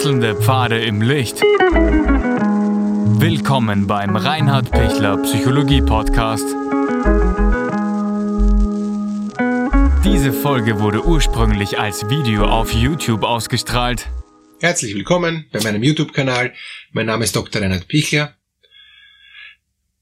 Wechselnde Pfade im Licht. Willkommen beim Reinhard Pichler Psychologie Podcast. Diese Folge wurde ursprünglich als Video auf YouTube ausgestrahlt. Herzlich willkommen bei meinem YouTube-Kanal. Mein Name ist Dr. Reinhard Pichler.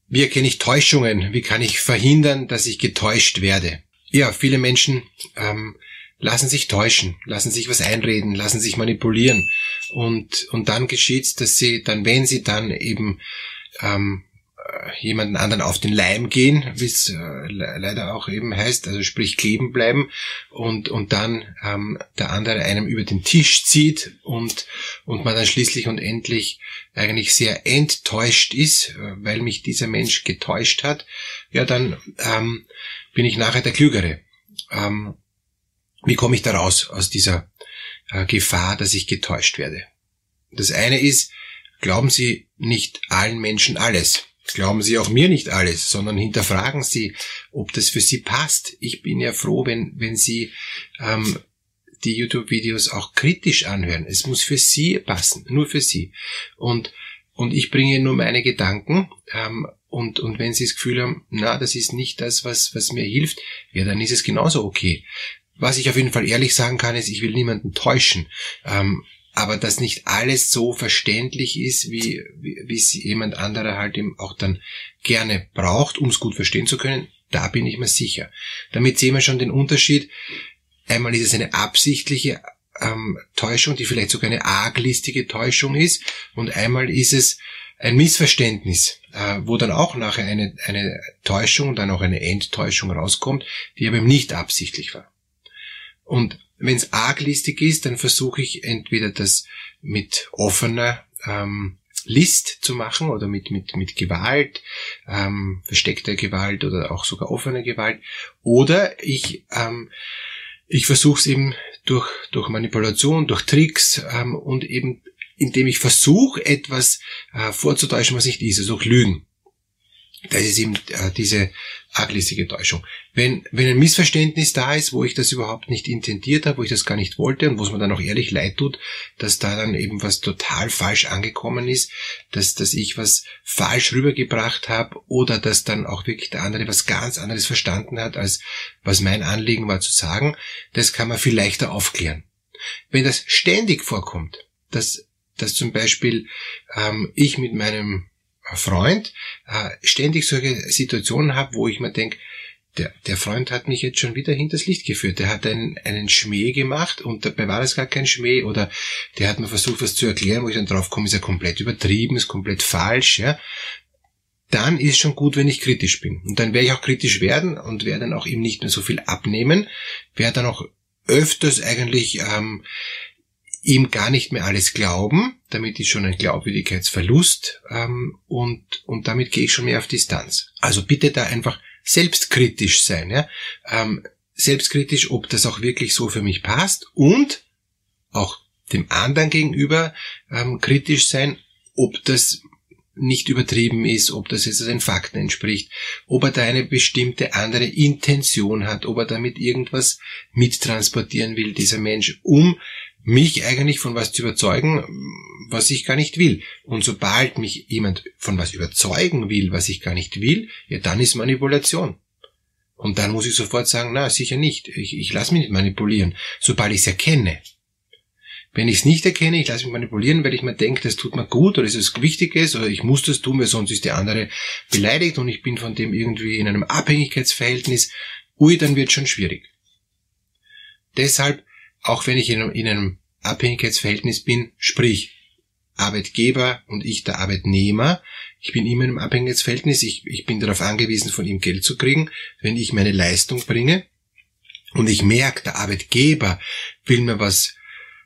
Wie erkenne ich Täuschungen? Wie kann ich verhindern, dass ich getäuscht werde? Ja, viele Menschen ähm, lassen sich täuschen, lassen sich was einreden, lassen sich manipulieren. Und, und dann geschieht's, dass sie dann, wenn sie dann eben ähm, äh, jemanden anderen auf den Leim gehen, wie es äh, leider auch eben heißt, also sprich kleben bleiben und, und dann ähm, der andere einem über den Tisch zieht und, und man dann schließlich und endlich eigentlich sehr enttäuscht ist, äh, weil mich dieser Mensch getäuscht hat, ja dann ähm, bin ich nachher der Klügere. Ähm, wie komme ich da raus aus dieser äh, Gefahr, dass ich getäuscht werde? Das eine ist, glauben Sie nicht allen Menschen alles. Glauben Sie auch mir nicht alles, sondern hinterfragen Sie, ob das für Sie passt. Ich bin ja froh, wenn, wenn Sie ähm, die YouTube-Videos auch kritisch anhören. Es muss für Sie passen, nur für Sie. Und, und ich bringe nur meine Gedanken. Ähm, und, und wenn Sie das Gefühl haben, na, das ist nicht das, was, was mir hilft, ja, dann ist es genauso okay. Was ich auf jeden Fall ehrlich sagen kann, ist, ich will niemanden täuschen. Ähm, aber dass nicht alles so verständlich ist, wie, wie, wie es jemand anderer halt eben auch dann gerne braucht, um es gut verstehen zu können, da bin ich mir sicher. Damit sehen wir schon den Unterschied. Einmal ist es eine absichtliche ähm, Täuschung, die vielleicht sogar eine arglistige Täuschung ist, und einmal ist es ein Missverständnis, äh, wo dann auch nachher eine, eine Täuschung und dann auch eine Enttäuschung rauskommt, die aber nicht absichtlich war. Und wenn es arglistig ist, dann versuche ich entweder das mit offener ähm, List zu machen oder mit, mit, mit Gewalt, ähm, versteckter Gewalt oder auch sogar offener Gewalt. Oder ich, ähm, ich versuche es eben durch, durch Manipulation, durch Tricks ähm, und eben indem ich versuche, etwas äh, vorzutäuschen, was nicht ist, also durch Lügen. Das ist eben äh, diese arglistige Täuschung. Wenn, wenn ein Missverständnis da ist, wo ich das überhaupt nicht intendiert habe, wo ich das gar nicht wollte und wo es mir dann auch ehrlich leid tut, dass da dann eben was total falsch angekommen ist, dass, dass ich was falsch rübergebracht habe oder dass dann auch wirklich der andere was ganz anderes verstanden hat, als was mein Anliegen war zu sagen, das kann man viel leichter aufklären. Wenn das ständig vorkommt, dass, dass zum Beispiel ähm, ich mit meinem Freund äh, ständig solche Situationen habe, wo ich mir denke, der, der Freund hat mich jetzt schon wieder hinters Licht geführt. Der hat einen, einen Schmäh gemacht und dabei war das gar kein Schmäh oder der hat mir versucht, was zu erklären, wo ich dann drauf komme, ist er komplett übertrieben, ist komplett falsch, ja. Dann ist schon gut, wenn ich kritisch bin. Und dann werde ich auch kritisch werden und werde dann auch ihm nicht mehr so viel abnehmen, werde dann auch öfters eigentlich ähm, ihm gar nicht mehr alles glauben, damit ist schon ein Glaubwürdigkeitsverlust ähm, und, und damit gehe ich schon mehr auf Distanz. Also bitte da einfach selbstkritisch sein. Ja? Ähm, selbstkritisch, ob das auch wirklich so für mich passt und auch dem anderen gegenüber ähm, kritisch sein, ob das nicht übertrieben ist, ob das jetzt den Fakten entspricht, ob er da eine bestimmte andere Intention hat, ob er damit irgendwas mittransportieren will, dieser Mensch, um mich eigentlich von was zu überzeugen, was ich gar nicht will. Und sobald mich jemand von was überzeugen will, was ich gar nicht will, ja, dann ist Manipulation. Und dann muss ich sofort sagen, na, sicher nicht. Ich, ich lasse mich nicht manipulieren, sobald ich es erkenne. Wenn ich es nicht erkenne, ich lasse mich manipulieren, weil ich mir denke, das tut mir gut oder ist es Wichtiges oder ich muss das tun, weil sonst ist der andere beleidigt und ich bin von dem irgendwie in einem Abhängigkeitsverhältnis, ui, dann wird schon schwierig. Deshalb auch wenn ich in einem, in einem Abhängigkeitsverhältnis bin, sprich Arbeitgeber und ich der Arbeitnehmer, ich bin immer in einem Abhängigkeitsverhältnis, ich, ich bin darauf angewiesen, von ihm Geld zu kriegen, wenn ich meine Leistung bringe und ich merke, der Arbeitgeber will mir was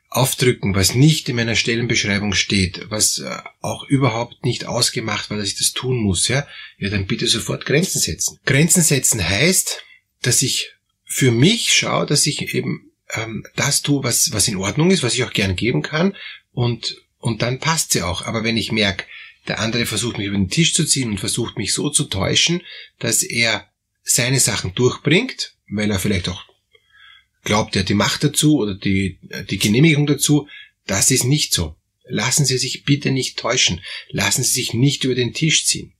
aufdrücken, was nicht in meiner Stellenbeschreibung steht, was äh, auch überhaupt nicht ausgemacht war, dass ich das tun muss, ja, ja, dann bitte sofort Grenzen setzen. Grenzen setzen heißt, dass ich für mich schaue, dass ich eben ähm, das tue, was, was in Ordnung ist, was ich auch gern geben kann und, und dann passt sie auch. Aber wenn ich merke, der andere versucht mich über den Tisch zu ziehen und versucht mich so zu täuschen, dass er seine Sachen durchbringt, weil er vielleicht auch glaubt, er hat die Macht dazu oder die, die Genehmigung dazu, das ist nicht so. Lassen Sie sich bitte nicht täuschen. Lassen Sie sich nicht über den Tisch ziehen.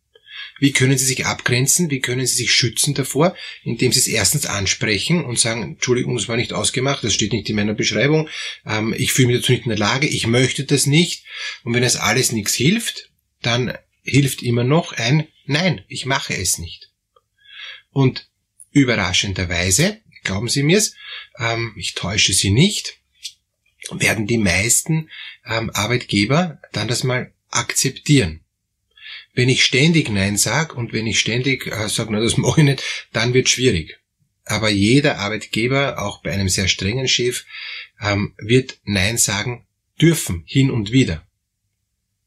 Wie können Sie sich abgrenzen? Wie können Sie sich schützen davor? Indem Sie es erstens ansprechen und sagen, Entschuldigung, das war nicht ausgemacht, das steht nicht in meiner Beschreibung, ähm, ich fühle mich dazu nicht in der Lage, ich möchte das nicht. Und wenn das alles nichts hilft, dann hilft immer noch ein Nein, ich mache es nicht. Und überraschenderweise, glauben Sie mir's, ähm, ich täusche Sie nicht, werden die meisten ähm, Arbeitgeber dann das mal akzeptieren. Wenn ich ständig Nein sage und wenn ich ständig äh, sage, na das mache ich nicht, dann wird schwierig. Aber jeder Arbeitgeber, auch bei einem sehr strengen Chef, ähm, wird Nein sagen dürfen, hin und wieder.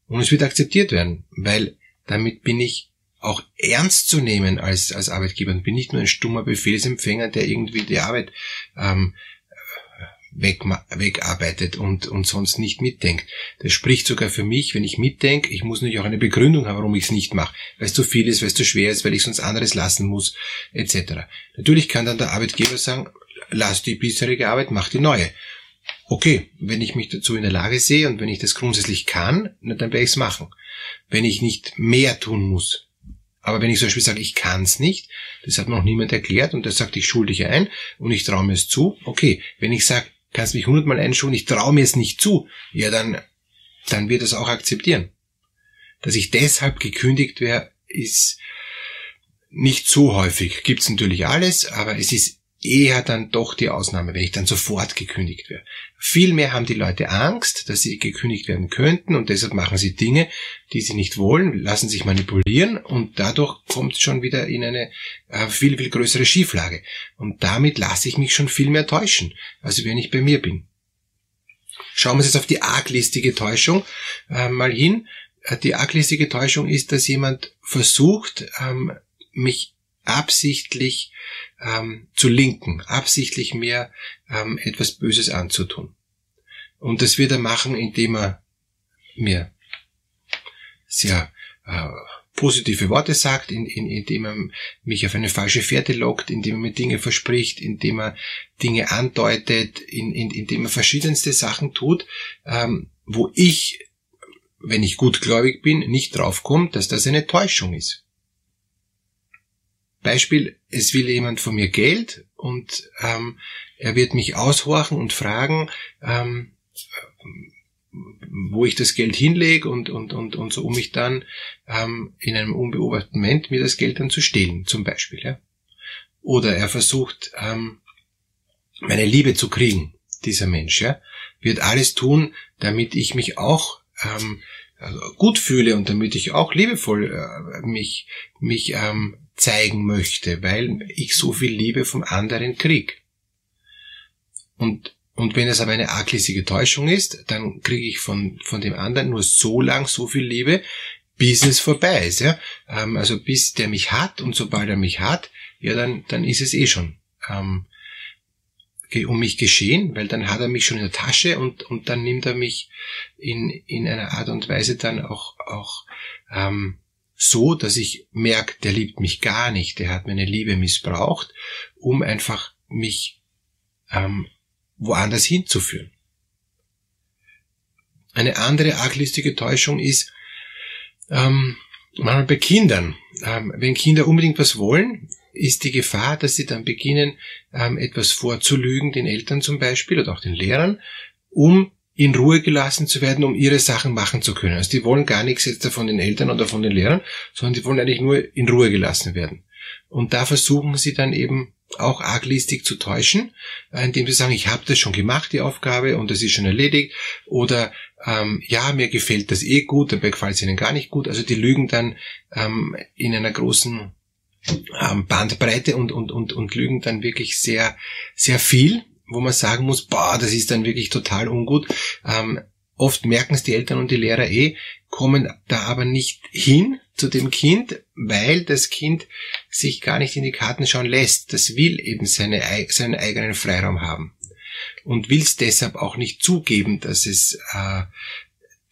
Und es wird akzeptiert werden, weil damit bin ich auch ernst zu nehmen als, als Arbeitgeber und bin nicht nur ein stummer Befehlsempfänger, der irgendwie die Arbeit ähm, weg, wegarbeitet und, und sonst nicht mitdenkt. Das spricht sogar für mich, wenn ich mitdenke, ich muss natürlich auch eine Begründung haben, warum ich es nicht mache. Weil es zu viel ist, weil es zu schwer ist, weil ich sonst anderes lassen muss, etc. Natürlich kann dann der Arbeitgeber sagen, lass die bisherige Arbeit, mach die neue. Okay, wenn ich mich dazu in der Lage sehe und wenn ich das grundsätzlich kann, dann werde ich es machen. Wenn ich nicht mehr tun muss, aber wenn ich zum Beispiel sage, ich kann es nicht, das hat mir noch niemand erklärt und der sagt, ich schulde dich ein und ich traue mir es zu, okay. Wenn ich sage, kannst mich hundertmal einschulen, ich traue mir es nicht zu, ja dann, dann wird es auch akzeptieren. Dass ich deshalb gekündigt wäre, ist nicht so häufig. Gibt's natürlich alles, aber es ist eher dann doch die Ausnahme, wenn ich dann sofort gekündigt werde. Vielmehr haben die Leute Angst, dass sie gekündigt werden könnten und deshalb machen sie Dinge, die sie nicht wollen, lassen sich manipulieren und dadurch kommt es schon wieder in eine äh, viel, viel größere Schieflage. Und damit lasse ich mich schon viel mehr täuschen, als wenn ich bei mir bin. Schauen wir uns jetzt auf die arglistige Täuschung äh, mal hin. Äh, die arglistige Täuschung ist, dass jemand versucht, ähm, mich absichtlich ähm, zu linken, absichtlich mir ähm, etwas Böses anzutun. Und das wird er machen, indem er mir sehr äh, positive Worte sagt, in, in, indem er mich auf eine falsche Fährte lockt, indem er mir Dinge verspricht, indem er Dinge andeutet, in, in, indem er verschiedenste Sachen tut, ähm, wo ich, wenn ich gutgläubig bin, nicht draufkomme, dass das eine Täuschung ist. Beispiel, es will jemand von mir Geld und ähm, er wird mich aushorchen und fragen, ähm, wo ich das Geld hinlege und, und, und, und so, um mich dann ähm, in einem unbeobachteten Moment mir das Geld dann zu stehlen, zum Beispiel. Ja? Oder er versucht, ähm, meine Liebe zu kriegen, dieser Mensch, ja, wird alles tun, damit ich mich auch ähm, gut fühle und damit ich auch liebevoll äh, mich, mich ähm, zeigen möchte, weil ich so viel Liebe vom anderen krieg. Und, und wenn es aber eine arglistige Täuschung ist, dann kriege ich von, von dem anderen nur so lang so viel Liebe, bis es vorbei ist. Ja? Ähm, also bis der mich hat und sobald er mich hat, ja, dann, dann ist es eh schon ähm, um mich geschehen, weil dann hat er mich schon in der Tasche und, und dann nimmt er mich in, in einer Art und Weise dann auch, auch ähm, so, dass ich merke, der liebt mich gar nicht, der hat meine Liebe missbraucht, um einfach mich ähm, woanders hinzuführen. Eine andere arglistige Täuschung ist, ähm, manchmal bei Kindern, ähm, wenn Kinder unbedingt was wollen, ist die Gefahr, dass sie dann beginnen, ähm, etwas vorzulügen, den Eltern zum Beispiel oder auch den Lehrern, um in Ruhe gelassen zu werden, um ihre Sachen machen zu können. Also die wollen gar nichts jetzt von den Eltern oder von den Lehrern, sondern die wollen eigentlich nur in Ruhe gelassen werden. Und da versuchen sie dann eben auch arglistig zu täuschen, äh, indem sie sagen, ich habe das schon gemacht, die Aufgabe, und das ist schon erledigt. Oder ähm, ja, mir gefällt das eh gut, dabei gefällt es ihnen gar nicht gut. Also die lügen dann ähm, in einer großen ähm, Bandbreite und, und, und, und lügen dann wirklich sehr, sehr viel wo man sagen muss, boah, das ist dann wirklich total ungut. Ähm, oft merken es die Eltern und die Lehrer eh, kommen da aber nicht hin zu dem Kind, weil das Kind sich gar nicht in die Karten schauen lässt. Das will eben seine, seinen eigenen Freiraum haben und will es deshalb auch nicht zugeben, dass es äh,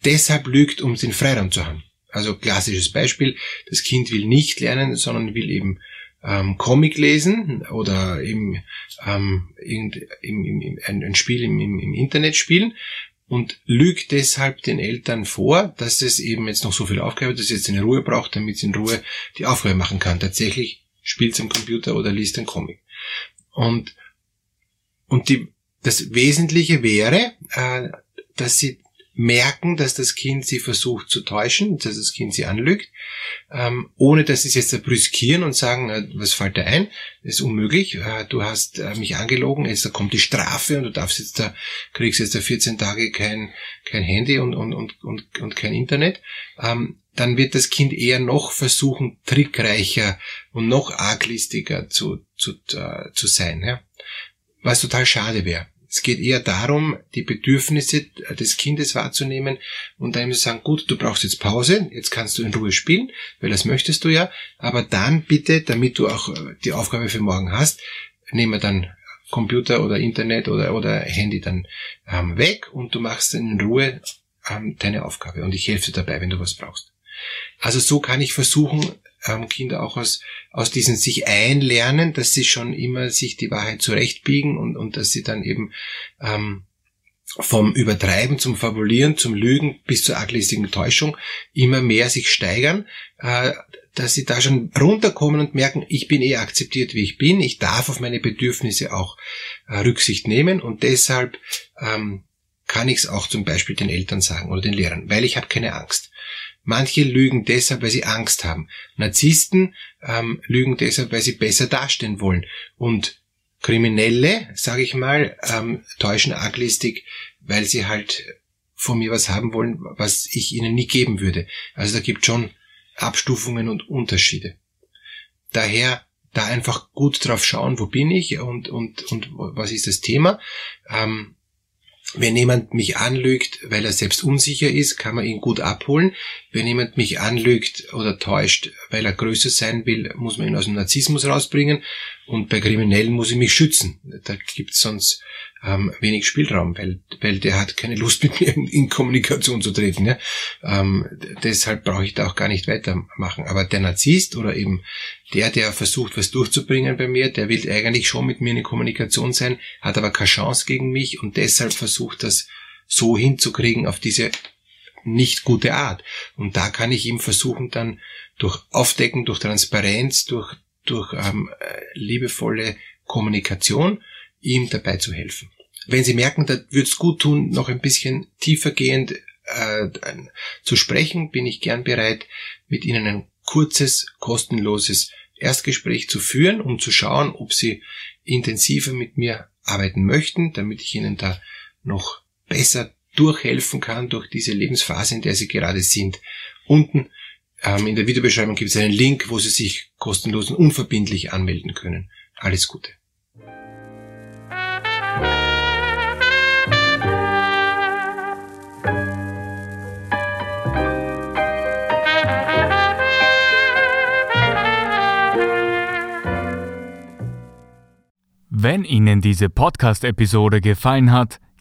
deshalb lügt, um den Freiraum zu haben. Also klassisches Beispiel, das Kind will nicht lernen, sondern will eben ähm, Comic lesen oder im, ähm, im, im, im, ein, ein Spiel im, im, Internet spielen und lügt deshalb den Eltern vor, dass es eben jetzt noch so viel Aufgabe, dass es jetzt eine Ruhe braucht, damit es in Ruhe die Aufgabe machen kann. Tatsächlich spielt es am Computer oder liest einen Comic. Und, und die, das Wesentliche wäre, äh, dass sie merken, dass das Kind sie versucht zu täuschen, dass das Kind sie anlügt, ähm, ohne dass sie es jetzt brüskieren und sagen, äh, was fällt dir ein? Das ist unmöglich. Äh, du hast äh, mich angelogen, jetzt kommt die Strafe und du darfst jetzt da, kriegst jetzt da 14 Tage kein, kein Handy und, und, und, und, und kein Internet. Ähm, dann wird das Kind eher noch versuchen, trickreicher und noch arglistiger zu, zu, äh, zu sein, ja? was total schade wäre. Es geht eher darum, die Bedürfnisse des Kindes wahrzunehmen und dann zu sagen, gut, du brauchst jetzt Pause, jetzt kannst du in Ruhe spielen, weil das möchtest du ja, aber dann bitte, damit du auch äh, die Aufgabe für morgen hast, nehmen wir dann Computer oder Internet oder, oder Handy dann ähm, weg und du machst in Ruhe ähm, deine Aufgabe und ich helfe dir dabei, wenn du was brauchst. Also so kann ich versuchen, ähm, Kinder auch aus, aus diesen sich einlernen, dass sie schon immer sich die Wahrheit zurechtbiegen und, und dass sie dann eben ähm, vom Übertreiben zum Fabulieren, zum Lügen bis zur arglistigen Täuschung immer mehr sich steigern, äh, dass sie da schon runterkommen und merken, ich bin eh akzeptiert, wie ich bin, ich darf auf meine Bedürfnisse auch äh, Rücksicht nehmen und deshalb ähm, kann ich es auch zum Beispiel den Eltern sagen oder den Lehrern, weil ich habe keine Angst. Manche lügen deshalb, weil sie Angst haben. Narzissten ähm, lügen deshalb, weil sie besser dastehen wollen. Und Kriminelle, sage ich mal, ähm, täuschen arglistig, weil sie halt von mir was haben wollen, was ich ihnen nie geben würde. Also da gibt schon Abstufungen und Unterschiede. Daher da einfach gut drauf schauen, wo bin ich und, und, und was ist das Thema. Ähm, wenn jemand mich anlügt, weil er selbst unsicher ist, kann man ihn gut abholen. Wenn jemand mich anlügt oder täuscht, weil er größer sein will, muss man ihn aus dem Narzissmus rausbringen. Und bei Kriminellen muss ich mich schützen. Da gibt's sonst ähm, wenig Spielraum, weil, weil der hat keine Lust mit mir in, in Kommunikation zu treten. Ja? Ähm, deshalb brauche ich da auch gar nicht weitermachen. Aber der Narzisst oder eben der, der versucht, was durchzubringen bei mir, der will eigentlich schon mit mir in Kommunikation sein, hat aber keine Chance gegen mich und deshalb versucht das so hinzukriegen auf diese nicht gute Art. Und da kann ich ihm versuchen, dann durch Aufdecken, durch Transparenz, durch, durch ähm, liebevolle Kommunikation ihm dabei zu helfen. Wenn Sie merken, da würde es gut tun, noch ein bisschen tiefergehend äh, zu sprechen, bin ich gern bereit, mit Ihnen ein kurzes, kostenloses Erstgespräch zu führen, um zu schauen, ob Sie intensiver mit mir arbeiten möchten, damit ich Ihnen da noch besser durchhelfen kann durch diese Lebensphase, in der Sie gerade sind. Unten ähm, in der Videobeschreibung gibt es einen Link, wo Sie sich kostenlos und unverbindlich anmelden können. Alles Gute. Wenn Ihnen diese Podcast-Episode gefallen hat,